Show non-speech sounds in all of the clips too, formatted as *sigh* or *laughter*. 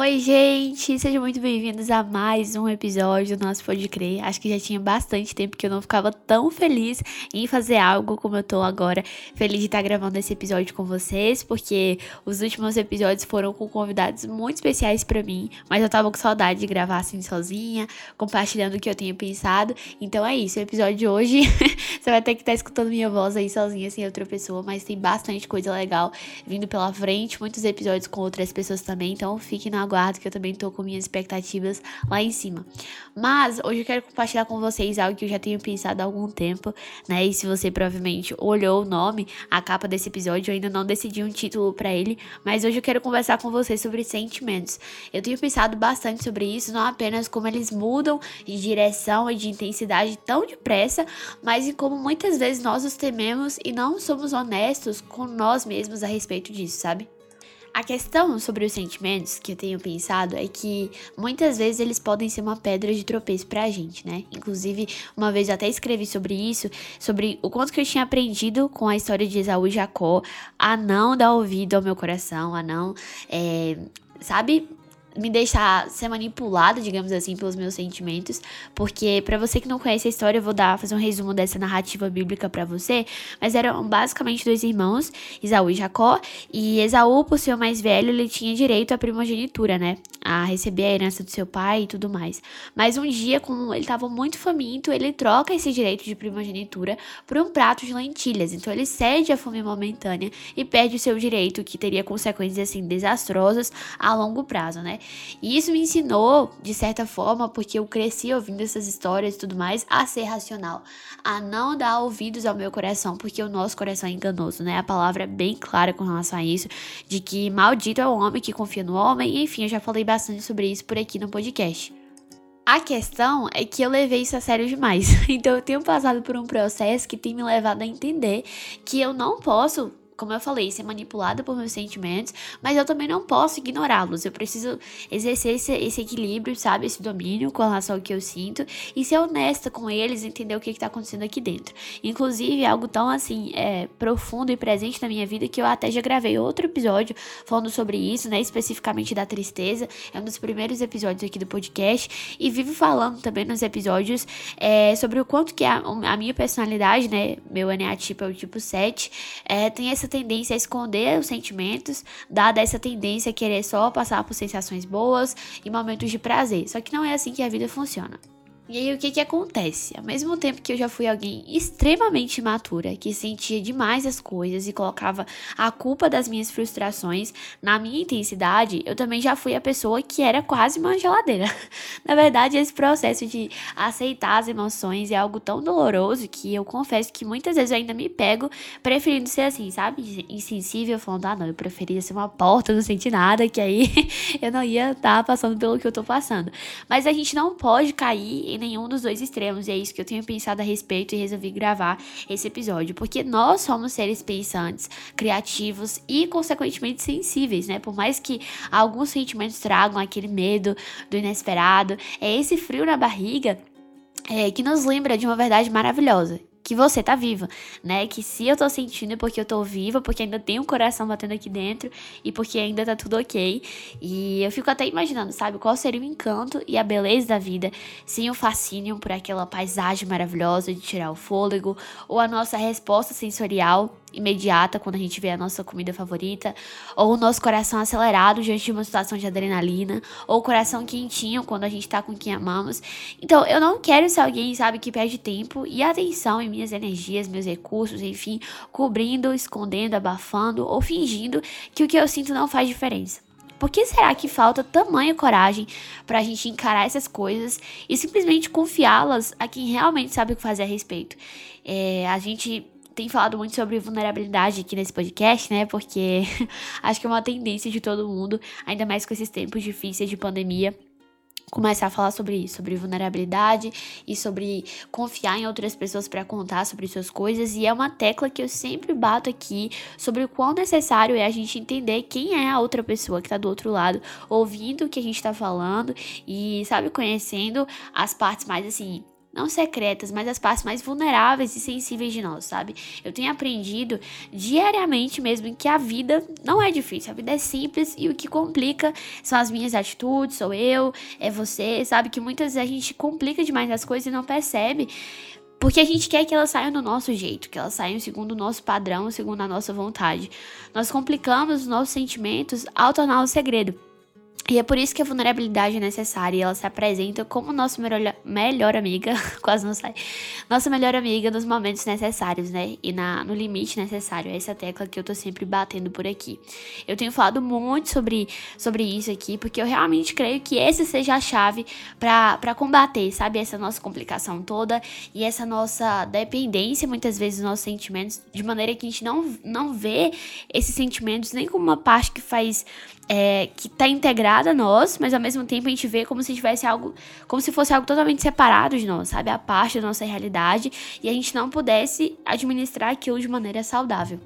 Oi, gente! Sejam muito bem-vindos a mais um episódio do nosso Pode Crer. Acho que já tinha bastante tempo que eu não ficava tão feliz em fazer algo como eu tô agora. Feliz de estar gravando esse episódio com vocês, porque os últimos episódios foram com convidados muito especiais para mim, mas eu tava com saudade de gravar assim sozinha, compartilhando o que eu tinha pensado. Então é isso, o episódio de hoje *laughs* você vai ter que estar tá escutando minha voz aí sozinha, sem outra pessoa, mas tem bastante coisa legal vindo pela frente, muitos episódios com outras pessoas também, então fique na aguardo, que eu também tô com minhas expectativas lá em cima. Mas hoje eu quero compartilhar com vocês algo que eu já tenho pensado há algum tempo, né? E se você provavelmente olhou o nome, a capa desse episódio, eu ainda não decidi um título para ele, mas hoje eu quero conversar com vocês sobre sentimentos. Eu tenho pensado bastante sobre isso, não apenas como eles mudam de direção e de intensidade tão depressa, mas em como muitas vezes nós os tememos e não somos honestos com nós mesmos a respeito disso, sabe? A questão sobre os sentimentos que eu tenho pensado é que muitas vezes eles podem ser uma pedra de tropeço pra gente, né? Inclusive, uma vez eu até escrevi sobre isso, sobre o quanto que eu tinha aprendido com a história de Esaú e Jacó a não dar ouvido ao meu coração, a não, é, sabe, me deixar ser manipulada, digamos assim, pelos meus sentimentos, porque para você que não conhece a história, eu vou dar fazer um resumo dessa narrativa bíblica para você, mas eram basicamente dois irmãos, Esaú e Jacó, e Esaú, por ser o mais velho, ele tinha direito à primogenitura, né? A receber a herança do seu pai e tudo mais. Mas um dia, como ele estava muito faminto, ele troca esse direito de primogenitura por um prato de lentilhas. Então ele cede a fome momentânea e perde o seu direito, que teria consequências assim desastrosas a longo prazo, né? E isso me ensinou, de certa forma, porque eu cresci ouvindo essas histórias e tudo mais, a ser racional, a não dar ouvidos ao meu coração, porque o nosso coração é enganoso, né? A palavra é bem clara com relação a isso, de que maldito é o homem que confia no homem, enfim, eu já falei bastante sobre isso por aqui no podcast. A questão é que eu levei isso a sério demais. *laughs* Então eu tenho passado por um processo que tem me levado a entender que eu não posso como eu falei, ser manipulada por meus sentimentos, mas eu também não posso ignorá-los. Eu preciso exercer esse, esse, equilíbrio, sabe? Esse domínio com relação ao que eu sinto e ser honesta com eles, entender o que, está acontecendo aqui dentro. Inclusive, algo tão assim, é, profundo e presente na minha vida que eu até já gravei outro episódio falando sobre isso, né? Especificamente da tristeza. É um dos primeiros episódios aqui do podcast. E vivo falando também nos episódios é, sobre o quanto que a, a minha personalidade, né? Meu eneatipo é o tipo 7, é, tem essa tendência a esconder os sentimentos, dada essa tendência a querer só passar por sensações boas e momentos de prazer. Só que não é assim que a vida funciona. E aí o que que acontece? Ao mesmo tempo que eu já fui alguém extremamente imatura, que sentia demais as coisas e colocava a culpa das minhas frustrações na minha intensidade, eu também já fui a pessoa que era quase uma geladeira. *laughs* Na verdade, esse processo de aceitar as emoções é algo tão doloroso que eu confesso que muitas vezes eu ainda me pego preferindo ser assim, sabe? Insensível, falando, ah não, eu preferia ser uma porta, não sentir nada, que aí *laughs* eu não ia estar tá passando pelo que eu tô passando. Mas a gente não pode cair em nenhum dos dois extremos. E é isso que eu tenho pensado a respeito e resolvi gravar esse episódio. Porque nós somos seres pensantes, criativos e, consequentemente, sensíveis, né? Por mais que alguns sentimentos tragam aquele medo do inesperado, é esse frio na barriga é, que nos lembra de uma verdade maravilhosa que você tá viva, né? Que se eu tô sentindo é porque eu tô viva, porque ainda tem um coração batendo aqui dentro e porque ainda tá tudo ok. E eu fico até imaginando, sabe, qual seria o encanto e a beleza da vida sem o fascínio por aquela paisagem maravilhosa de tirar o fôlego ou a nossa resposta sensorial imediata quando a gente vê a nossa comida favorita, ou o nosso coração acelerado diante de uma situação de adrenalina, ou o coração quentinho quando a gente tá com quem amamos. Então, eu não quero ser alguém, sabe, que perde tempo e atenção em minhas energias, meus recursos, enfim, cobrindo, escondendo, abafando ou fingindo que o que eu sinto não faz diferença. Por que será que falta tamanha coragem para a gente encarar essas coisas e simplesmente confiá-las a quem realmente sabe o que fazer a respeito? É, a gente tem falado muito sobre vulnerabilidade aqui nesse podcast, né? Porque *laughs* acho que é uma tendência de todo mundo, ainda mais com esses tempos difíceis de pandemia começar a falar sobre isso, sobre vulnerabilidade e sobre confiar em outras pessoas para contar sobre suas coisas. E é uma tecla que eu sempre bato aqui sobre o quão necessário é a gente entender quem é a outra pessoa que está do outro lado, ouvindo o que a gente está falando e, sabe, conhecendo as partes mais assim não secretas, mas as partes mais vulneráveis e sensíveis de nós, sabe? Eu tenho aprendido diariamente mesmo que a vida não é difícil, a vida é simples e o que complica são as minhas atitudes, sou eu, é você, sabe? Que muitas vezes a gente complica demais as coisas e não percebe. Porque a gente quer que elas saiam do nosso jeito, que elas saiam segundo o nosso padrão, segundo a nossa vontade. Nós complicamos os nossos sentimentos ao tornar o segredo. E é por isso que a vulnerabilidade é necessária e ela se apresenta como nossa melhor, melhor amiga, *laughs* quase não sai, nossa melhor amiga nos momentos necessários, né? E na, no limite necessário. Essa tecla que eu tô sempre batendo por aqui. Eu tenho falado muito sobre, sobre isso aqui, porque eu realmente creio que essa seja a chave para combater, sabe? Essa nossa complicação toda e essa nossa dependência, muitas vezes, dos nossos sentimentos, de maneira que a gente não, não vê esses sentimentos nem como uma parte que faz é, que está integrada a nós, mas ao mesmo tempo a gente vê como se tivesse algo, como se fosse algo totalmente separado de nós, sabe? A parte da nossa realidade e a gente não pudesse administrar aquilo de maneira saudável.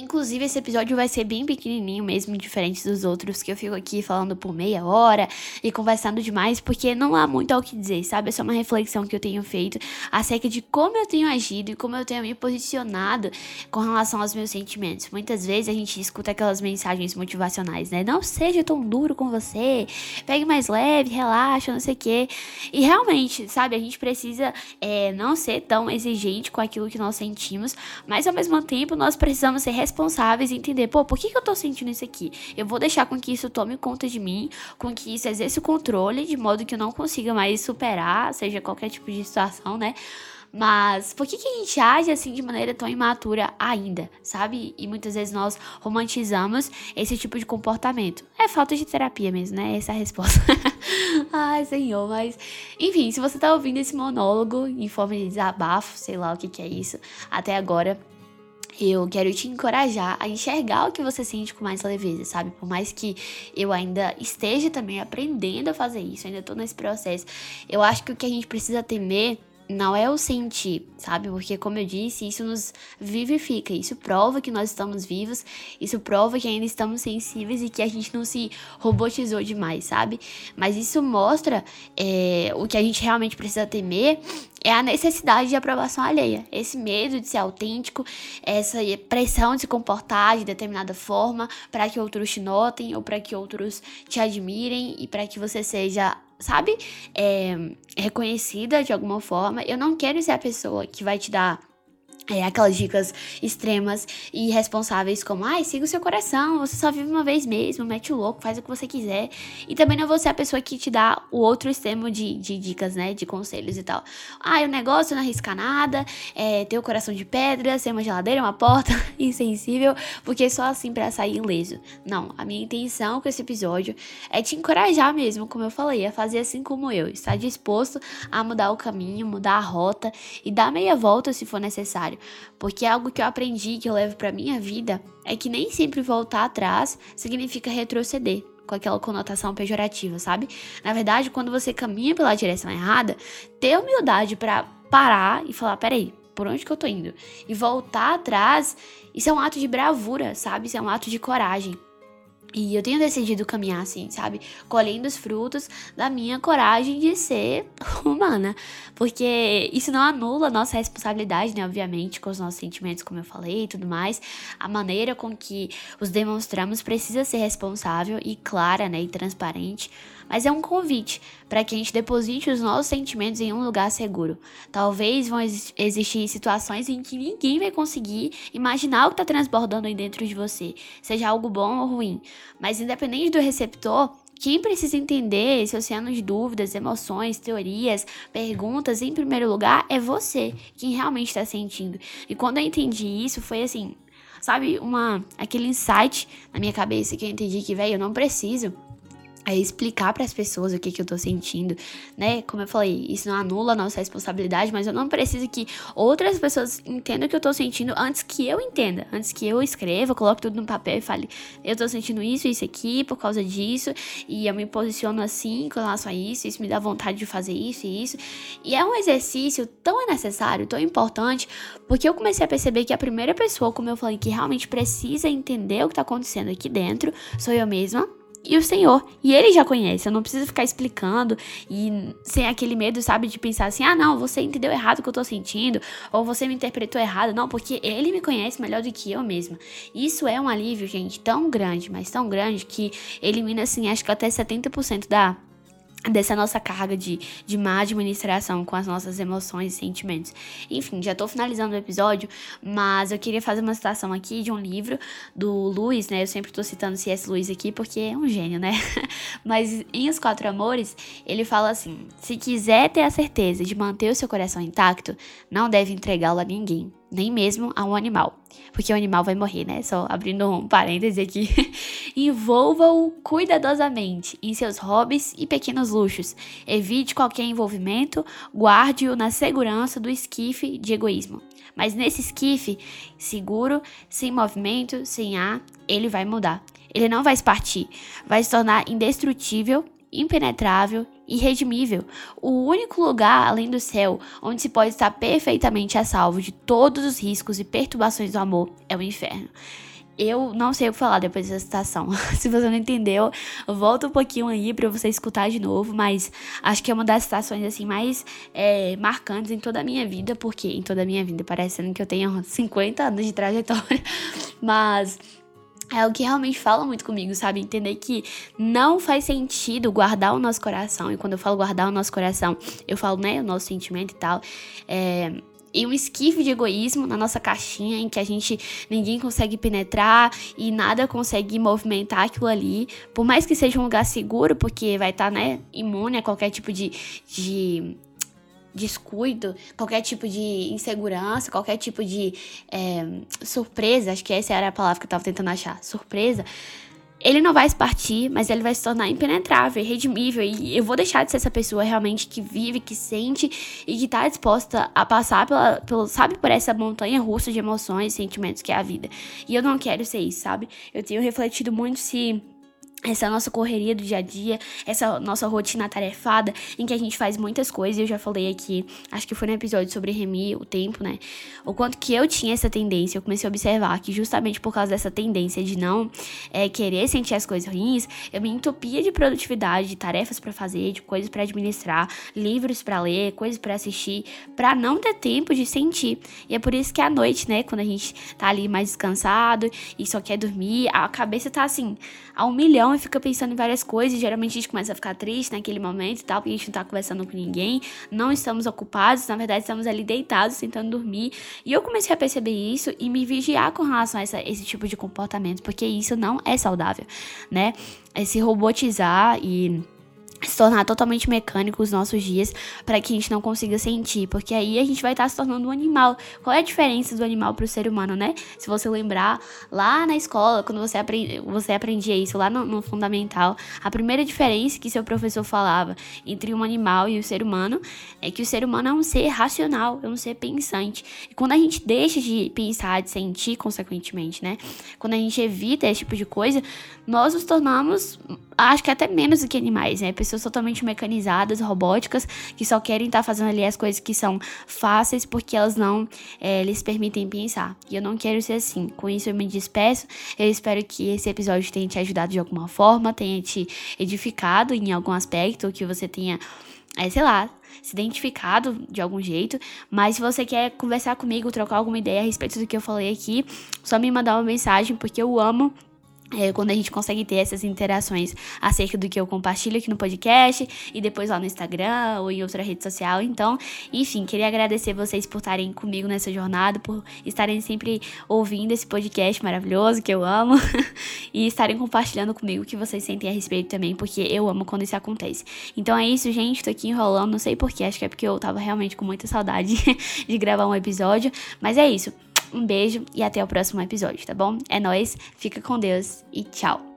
Inclusive, esse episódio vai ser bem pequenininho mesmo, diferente dos outros, que eu fico aqui falando por meia hora e conversando demais, porque não há muito ao que dizer, sabe? É só uma reflexão que eu tenho feito acerca de como eu tenho agido e como eu tenho me posicionado com relação aos meus sentimentos. Muitas vezes a gente escuta aquelas mensagens motivacionais, né? Não seja tão duro com você, pegue mais leve, relaxa, não sei o quê. E realmente, sabe? A gente precisa é, não ser tão exigente com aquilo que nós sentimos, mas ao mesmo tempo nós precisamos ser responsáveis e entender, pô, por que, que eu tô sentindo isso aqui? Eu vou deixar com que isso tome conta de mim, com que isso exerça o controle, de modo que eu não consiga mais superar, seja qualquer tipo de situação, né? Mas por que, que a gente age assim de maneira tão imatura ainda, sabe? E muitas vezes nós romantizamos esse tipo de comportamento. É falta de terapia mesmo, né? Essa é a resposta. *laughs* Ai, senhor, mas. Enfim, se você tá ouvindo esse monólogo em forma de desabafo, sei lá o que, que é isso, até agora eu quero te encorajar a enxergar o que você sente com mais leveza, sabe? Por mais que eu ainda esteja também aprendendo a fazer isso, ainda tô nesse processo, eu acho que o que a gente precisa temer não é o sentir, sabe? Porque, como eu disse, isso nos vivifica, isso prova que nós estamos vivos, isso prova que ainda estamos sensíveis e que a gente não se robotizou demais, sabe? Mas isso mostra é, o que a gente realmente precisa temer é a necessidade de aprovação alheia, esse medo de ser autêntico, essa pressão de se comportar de determinada forma para que outros te notem ou para que outros te admirem e para que você seja sabe, é, reconhecida de alguma forma. Eu não quero ser a pessoa que vai te dar é, aquelas dicas extremas e irresponsáveis como, ai, siga o seu coração, você só vive uma vez mesmo, mete o louco, faz o que você quiser. E também não vou ser a pessoa que te dá o outro extremo de, de dicas, né, de conselhos e tal. Ai, o negócio não arrisca nada, é, ter o coração de pedra, ser uma geladeira, uma porta *laughs* insensível, porque só assim para sair ileso. Não, a minha intenção com esse episódio é te encorajar mesmo, como eu falei, a fazer assim como eu, estar disposto a mudar o caminho, mudar a rota e dar meia volta se for necessário porque algo que eu aprendi, que eu levo para minha vida, é que nem sempre voltar atrás significa retroceder com aquela conotação pejorativa, sabe? Na verdade, quando você caminha pela direção errada, ter humildade para parar e falar, peraí, por onde que eu tô indo? E voltar atrás, isso é um ato de bravura, sabe? Isso é um ato de coragem. E eu tenho decidido caminhar assim, sabe? Colhendo os frutos da minha coragem de ser *laughs* humana. Porque isso não anula a nossa responsabilidade, né? Obviamente, com os nossos sentimentos, como eu falei e tudo mais. A maneira com que os demonstramos precisa ser responsável e clara, né? E transparente mas é um convite para que a gente deposite os nossos sentimentos em um lugar seguro. Talvez vão ex existir situações em que ninguém vai conseguir imaginar o que está transbordando aí dentro de você, seja algo bom ou ruim, mas independente do receptor, quem precisa entender esse oceano de dúvidas, emoções, teorias, perguntas, em primeiro lugar, é você, quem realmente está sentindo. E quando eu entendi isso, foi assim, sabe, uma aquele insight na minha cabeça que eu entendi que, velho, eu não preciso é explicar para as pessoas o que, que eu tô sentindo, né? Como eu falei, isso não anula a nossa responsabilidade, mas eu não preciso que outras pessoas entendam o que eu tô sentindo antes que eu entenda, antes que eu escreva, coloque tudo no papel e fale, eu tô sentindo isso, isso aqui, por causa disso, e eu me posiciono assim com relação a isso, isso me dá vontade de fazer isso e isso. E é um exercício tão necessário, tão importante, porque eu comecei a perceber que a primeira pessoa, como eu falei, que realmente precisa entender o que tá acontecendo aqui dentro, sou eu mesma e o Senhor. E ele já conhece, eu não preciso ficar explicando e sem aquele medo, sabe, de pensar assim: ah, não, você entendeu errado o que eu tô sentindo, ou você me interpretou errado. Não, porque ele me conhece melhor do que eu mesma. Isso é um alívio, gente, tão grande, mas tão grande que elimina, assim, acho que até 70% da dessa nossa carga de, de má administração com as nossas emoções e sentimentos. Enfim, já tô finalizando o episódio, mas eu queria fazer uma citação aqui de um livro do Luiz, né? Eu sempre tô citando C.S. Luiz aqui porque é um gênio, né? *laughs* mas em Os Quatro Amores, ele fala assim: se quiser ter a certeza de manter o seu coração intacto, não deve entregá-lo a ninguém nem mesmo a um animal, porque o animal vai morrer, né? Só abrindo um parêntese aqui. *laughs* Envolva-o cuidadosamente em seus hobbies e pequenos luxos. Evite qualquer envolvimento, guarde-o na segurança do esquife de egoísmo. Mas nesse esquife, seguro, sem movimento, sem ar, ele vai mudar. Ele não vai se partir, vai se tornar indestrutível impenetrável, irredimível, o único lugar além do céu onde se pode estar perfeitamente a salvo de todos os riscos e perturbações do amor é o inferno. Eu não sei o que falar depois dessa citação. *laughs* Se você não entendeu, volta um pouquinho aí para você escutar de novo. Mas acho que é uma das citações assim mais é, marcantes em toda a minha vida, porque em toda a minha vida parecendo que eu tenho 50 anos de trajetória, *laughs* mas é o que realmente fala muito comigo, sabe? Entender que não faz sentido guardar o nosso coração. E quando eu falo guardar o nosso coração, eu falo, né, o nosso sentimento e tal. É, e um esquife de egoísmo na nossa caixinha em que a gente ninguém consegue penetrar e nada consegue movimentar aquilo ali, por mais que seja um lugar seguro, porque vai estar, tá, né, imune a qualquer tipo de, de descuido, qualquer tipo de insegurança, qualquer tipo de é, surpresa, acho que essa era a palavra que eu tava tentando achar, surpresa, ele não vai se partir, mas ele vai se tornar impenetrável, redimível. E eu vou deixar de ser essa pessoa realmente que vive, que sente e que tá disposta a passar pela, pelo, sabe, por essa montanha russa de emoções e sentimentos que é a vida. E eu não quero ser isso, sabe? Eu tenho refletido muito se essa nossa correria do dia a dia, essa nossa rotina tarefada, em que a gente faz muitas coisas, eu já falei aqui, acho que foi no episódio sobre remir o tempo, né? O quanto que eu tinha essa tendência, eu comecei a observar que justamente por causa dessa tendência de não é, querer sentir as coisas ruins, eu me entupia de produtividade, de tarefas para fazer, de coisas para administrar, livros para ler, coisas para assistir, para não ter tempo de sentir. E é por isso que à noite, né, quando a gente tá ali mais descansado e só quer dormir, a cabeça tá assim, a um milhão e fica pensando em várias coisas. Geralmente a gente começa a ficar triste naquele momento e tal, porque a gente não tá conversando com ninguém, não estamos ocupados, na verdade estamos ali deitados, tentando dormir. E eu comecei a perceber isso e me vigiar com relação a essa, esse tipo de comportamento, porque isso não é saudável, né? É se robotizar e se tornar totalmente mecânico os nossos dias para que a gente não consiga sentir, porque aí a gente vai estar tá se tornando um animal. Qual é a diferença do animal para o ser humano, né? Se você lembrar lá na escola, quando você, aprend, você aprendia isso lá no, no, fundamental, a primeira diferença que seu professor falava entre um animal e o ser humano é que o ser humano é um ser racional, é um ser pensante. E quando a gente deixa de pensar, de sentir, consequentemente, né? Quando a gente evita esse tipo de coisa, nós nos tornamos, acho que até menos do que animais, né? Pessoas totalmente mecanizadas, robóticas, que só querem estar tá fazendo ali as coisas que são fáceis porque elas não é, lhes permitem pensar. E eu não quero ser assim. Com isso eu me despeço. Eu espero que esse episódio tenha te ajudado de alguma forma, tenha te edificado em algum aspecto, que você tenha, é, sei lá, se identificado de algum jeito. Mas se você quer conversar comigo, trocar alguma ideia a respeito do que eu falei aqui, só me mandar uma mensagem, porque eu amo é, quando a gente consegue ter essas interações acerca do que eu compartilho aqui no podcast e depois lá no Instagram ou em outra rede social. Então, enfim, queria agradecer vocês por estarem comigo nessa jornada, por estarem sempre ouvindo esse podcast maravilhoso que eu amo *laughs* e estarem compartilhando comigo o que vocês sentem a respeito também, porque eu amo quando isso acontece. Então é isso, gente. Tô aqui enrolando, não sei porquê, acho que é porque eu tava realmente com muita saudade *laughs* de gravar um episódio, mas é isso. Um beijo e até o próximo episódio, tá bom? É nós, fica com Deus e tchau.